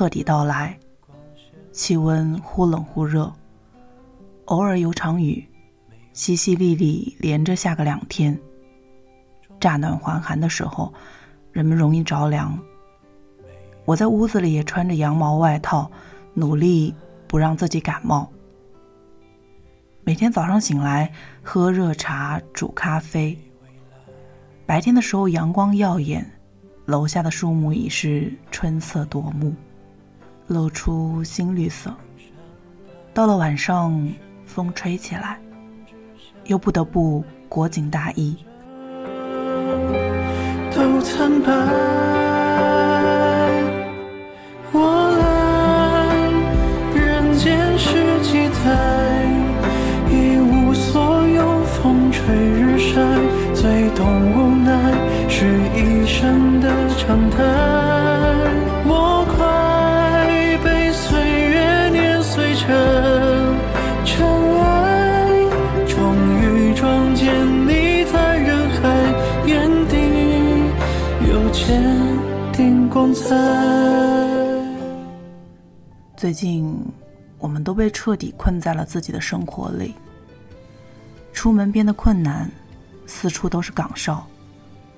彻底到来，气温忽冷忽热，偶尔有场雨，淅淅沥沥连着下个两天。乍暖还寒的时候，人们容易着凉。我在屋子里也穿着羊毛外套，努力不让自己感冒。每天早上醒来，喝热茶，煮咖啡。白天的时候阳光耀眼，楼下的树木已是春色夺目，露出新绿色。到了晚上，风吹起来，又不得不裹紧大衣。都惨败。最近，我们都被彻底困在了自己的生活里。出门变得困难，四处都是岗哨，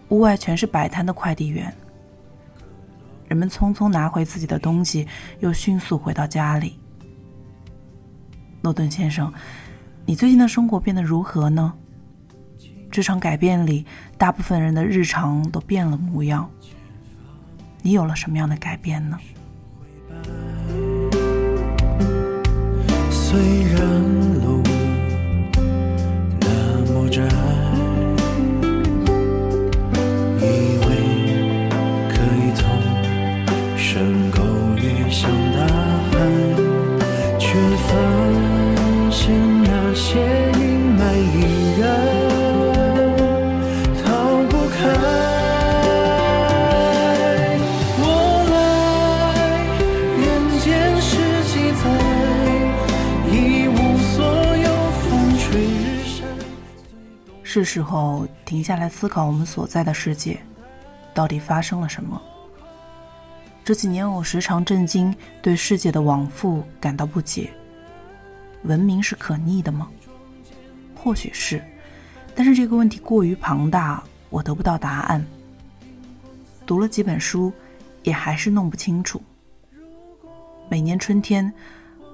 屋外全是摆摊的快递员。人们匆匆拿回自己的东西，又迅速回到家里。诺顿先生，你最近的生活变得如何呢？这场改变里，大部分人的日常都变了模样。你有了什么样的改变呢？虽然。时候停下来思考我们所在的世界，到底发生了什么？这几年我时常震惊，对世界的往复感到不解。文明是可逆的吗？或许是，但是这个问题过于庞大，我得不到答案。读了几本书，也还是弄不清楚。每年春天，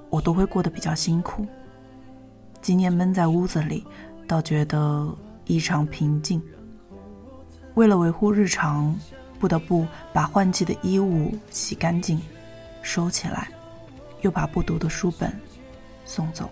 我都会过得比较辛苦。今年闷在屋子里，倒觉得。异常平静。为了维护日常，不得不把换季的衣物洗干净、收起来，又把不读的书本送走。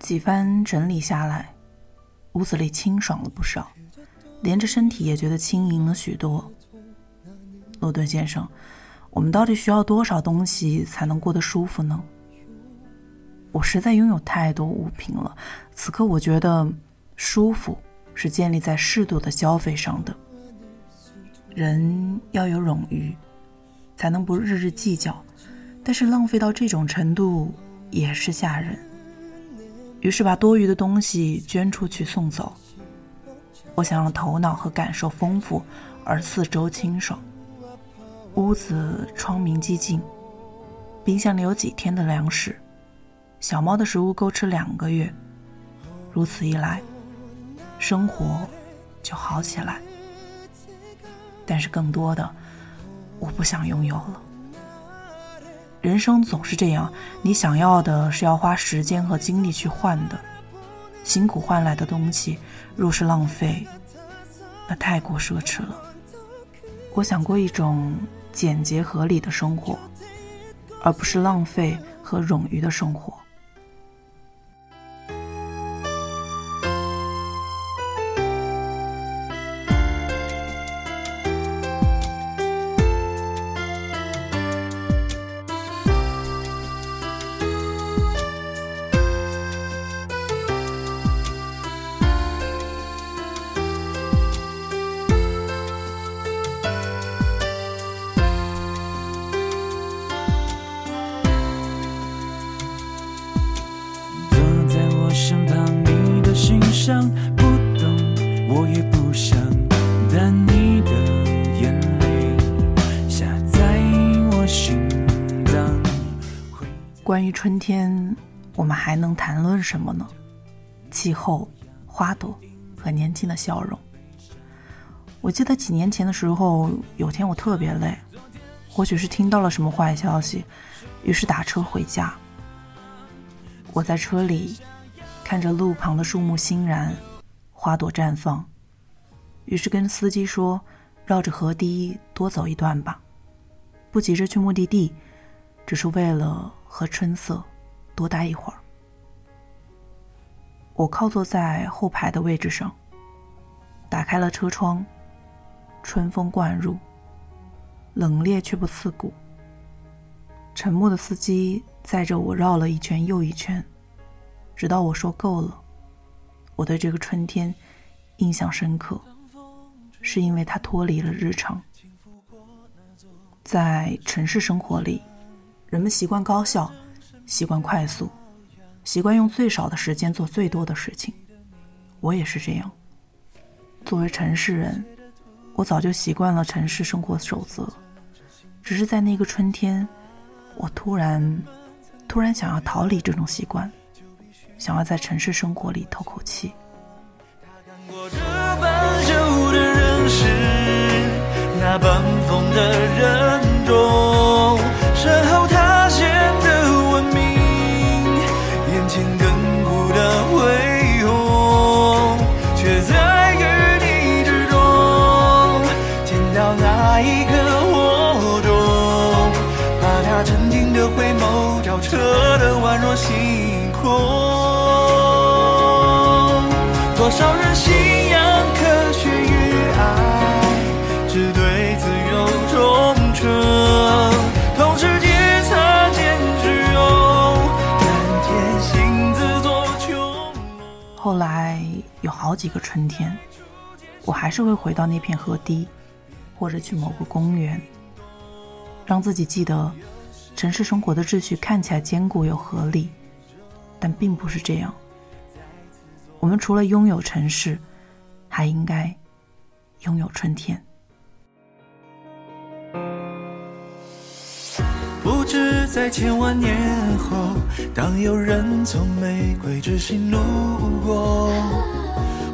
几番整理下来，屋子里清爽了不少，连着身体也觉得轻盈了许多。诺顿先生，我们到底需要多少东西才能过得舒服呢？我实在拥有太多物品了，此刻我觉得舒服是建立在适度的消费上的。人要有冗余，才能不日日计较。但是浪费到这种程度也是吓人。于是把多余的东西捐出去送走。我想让头脑和感受丰富，而四周清爽。屋子窗明几净，冰箱里有几天的粮食，小猫的食物够吃两个月。如此一来，生活就好起来。但是更多的，我不想拥有了。人生总是这样，你想要的是要花时间和精力去换的，辛苦换来的东西，若是浪费，那太过奢侈了。我想过一种简洁合理的生活，而不是浪费和冗余的生活。关于春天，我们还能谈论什么呢？气候、花朵和年轻的笑容。我记得几年前的时候，有天我特别累，或许是听到了什么坏消息，于是打车回家。我在车里。看着路旁的树木欣然，花朵绽放，于是跟司机说：“绕着河堤多走一段吧，不急着去目的地，只是为了和春色多待一会儿。”我靠坐在后排的位置上，打开了车窗，春风灌入，冷冽却不刺骨。沉默的司机载着我绕了一圈又一圈。直到我说够了，我对这个春天印象深刻，是因为它脱离了日常。在城市生活里，人们习惯高效，习惯快速，习惯用最少的时间做最多的事情。我也是这样。作为城市人，我早就习惯了城市生活守则，只是在那个春天，我突然，突然想要逃离这种习惯。想要在城市生活里透口气。那半疯的人中，身后亘古的恢宏，却在与你之中。见到那一刻，我中，把他沉静的回眸照彻的宛若星空。多少人心后来有好几个春天，我还是会回到那片河堤，或者去某个公园，让自己记得，城市生活的秩序看起来坚固又合理，但并不是这样。我们除了拥有城市，还应该拥有春天。在千万年后，当有人从玫瑰之心路过，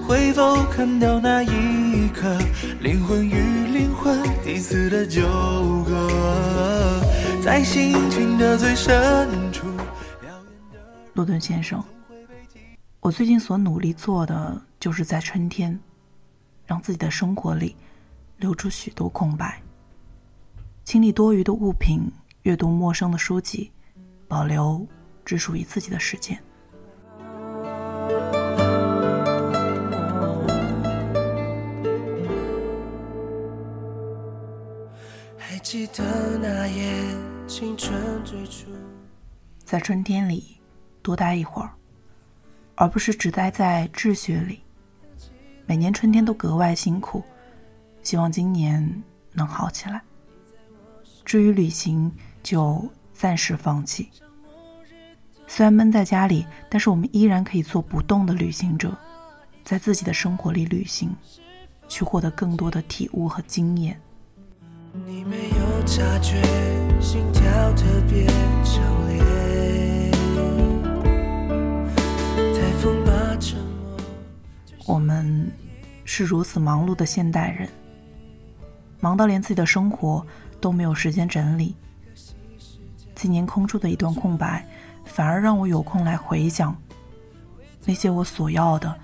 会否看到那一刻，灵魂与灵魂彼此的纠葛，在心情的最深处。路顿先生。我最近所努力做的，就是在春天，让自己的生活里留出许多空白，清理多余的物品，阅读陌生的书籍，保留只属于自己的时间。还记得那夜青春最初，在春天里多待一会儿。而不是只待在秩序里。每年春天都格外辛苦，希望今年能好起来。至于旅行，就暂时放弃。虽然闷在家里，但是我们依然可以做不动的旅行者，在自己的生活里旅行，去获得更多的体悟和经验。你没有察觉，心跳特别强烈。我们是如此忙碌的现代人，忙到连自己的生活都没有时间整理。今年空出的一段空白，反而让我有空来回想，那些我所要的，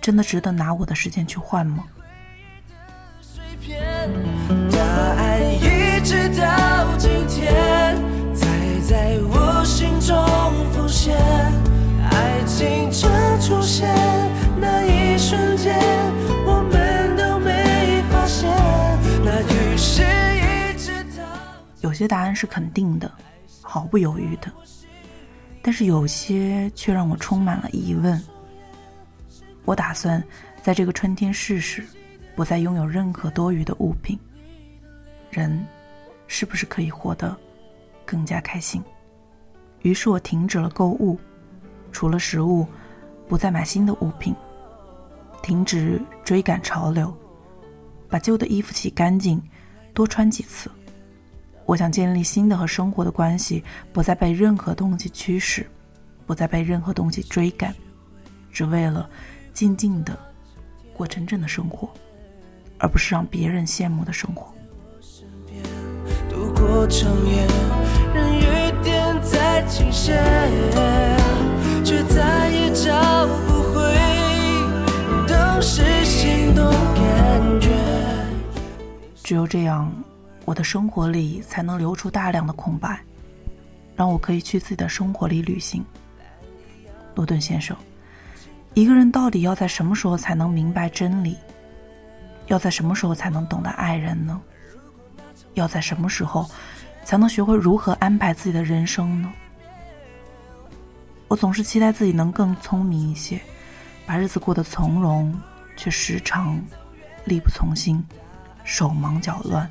真的值得拿我的时间去换吗？答案一直到今天才在我心中浮现。爱情正出现那一瞬间，我们都没发现。那于是一直到有些答案是肯定的，毫不犹豫的，但是有些却让我充满了疑问。我打算在这个春天试试，不再拥有任何多余的物品。人是不是可以活得更加开心？于是我停止了购物，除了食物，不再买新的物品，停止追赶潮流，把旧的衣服洗干净，多穿几次。我想建立新的和生活的关系，不再被任何东西驱使，不再被任何东西追赶，只为了。静静的过真正的生活，而不是让别人羡慕的生活。度过长夜，任雨点再倾泻，却再也找不回当时心动感觉。只有这样，我的生活里才能留出大量的空白，让我可以去自己的生活里旅行。罗顿先生。一个人到底要在什么时候才能明白真理？要在什么时候才能懂得爱人呢？要在什么时候才能学会如何安排自己的人生呢？我总是期待自己能更聪明一些，把日子过得从容，却时常力不从心，手忙脚乱，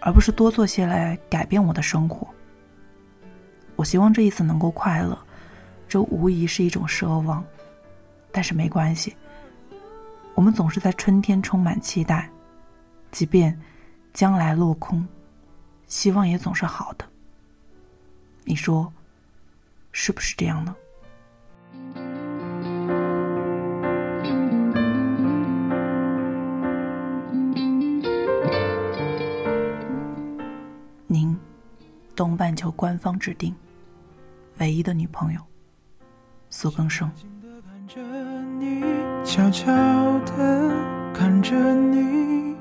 而不是多做些来改变我的生活。我希望这一次能够快乐，这无疑是一种奢望。但是没关系，我们总是在春天充满期待，即便将来落空，希望也总是好的。你说，是不是这样呢？东半球官方指定唯一的女朋友，苏更生。悄悄地看着你，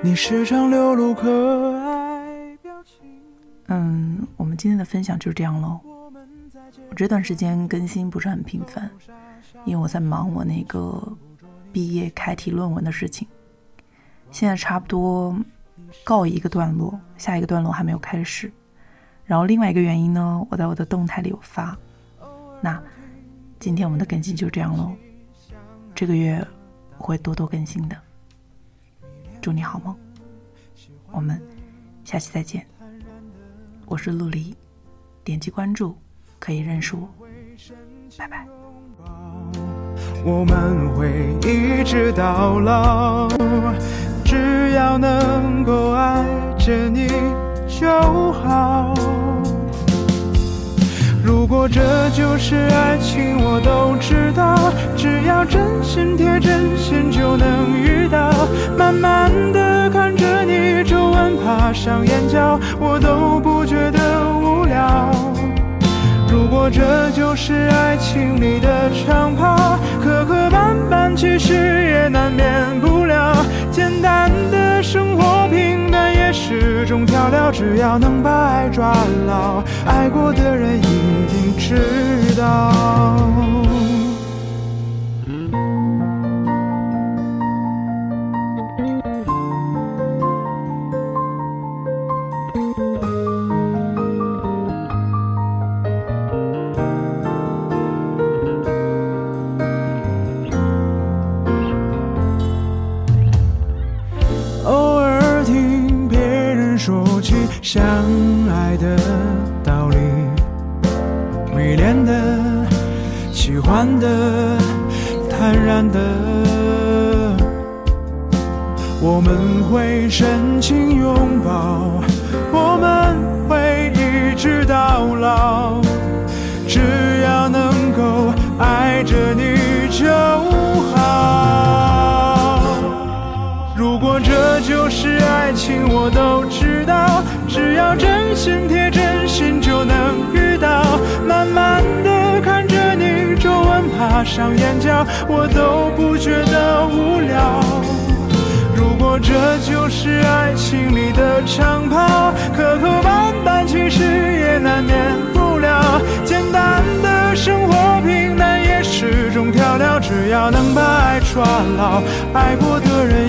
你时常流露可爱表情。嗯，我们今天的分享就是这样喽。我这段时间更新不是很频繁，因为我在忙我那个毕业开题论文的事情，现在差不多告一个段落，下一个段落还没有开始。然后另外一个原因呢，我在我的动态里有发，那。今天我们的更新就这样喽，这个月我会多多更新的。祝你好梦，我们下期再见。我是陆离，点击关注可以认识我，拜拜。我们会一直到老，只要能够爱着你就好。如果这就是爱情，我都知道。只要真心贴真心，就能遇到。慢慢的看着你皱纹爬上眼角，我都这就是爱情里的长跑，磕磕绊绊其实也难免不了。简单的生活，平淡也是种调料。只要能把爱抓牢，爱过的人一定知道。上眼角，我都不觉得无聊。如果这就是爱情里的长跑，磕磕绊绊，其实也难免不了。简单的生活，平淡也是种调料。只要能把爱抓牢，爱过的人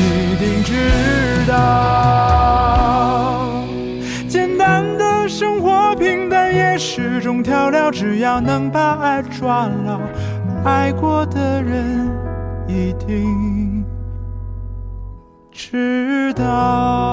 这种调料只要能把爱抓牢爱过的人一定知道。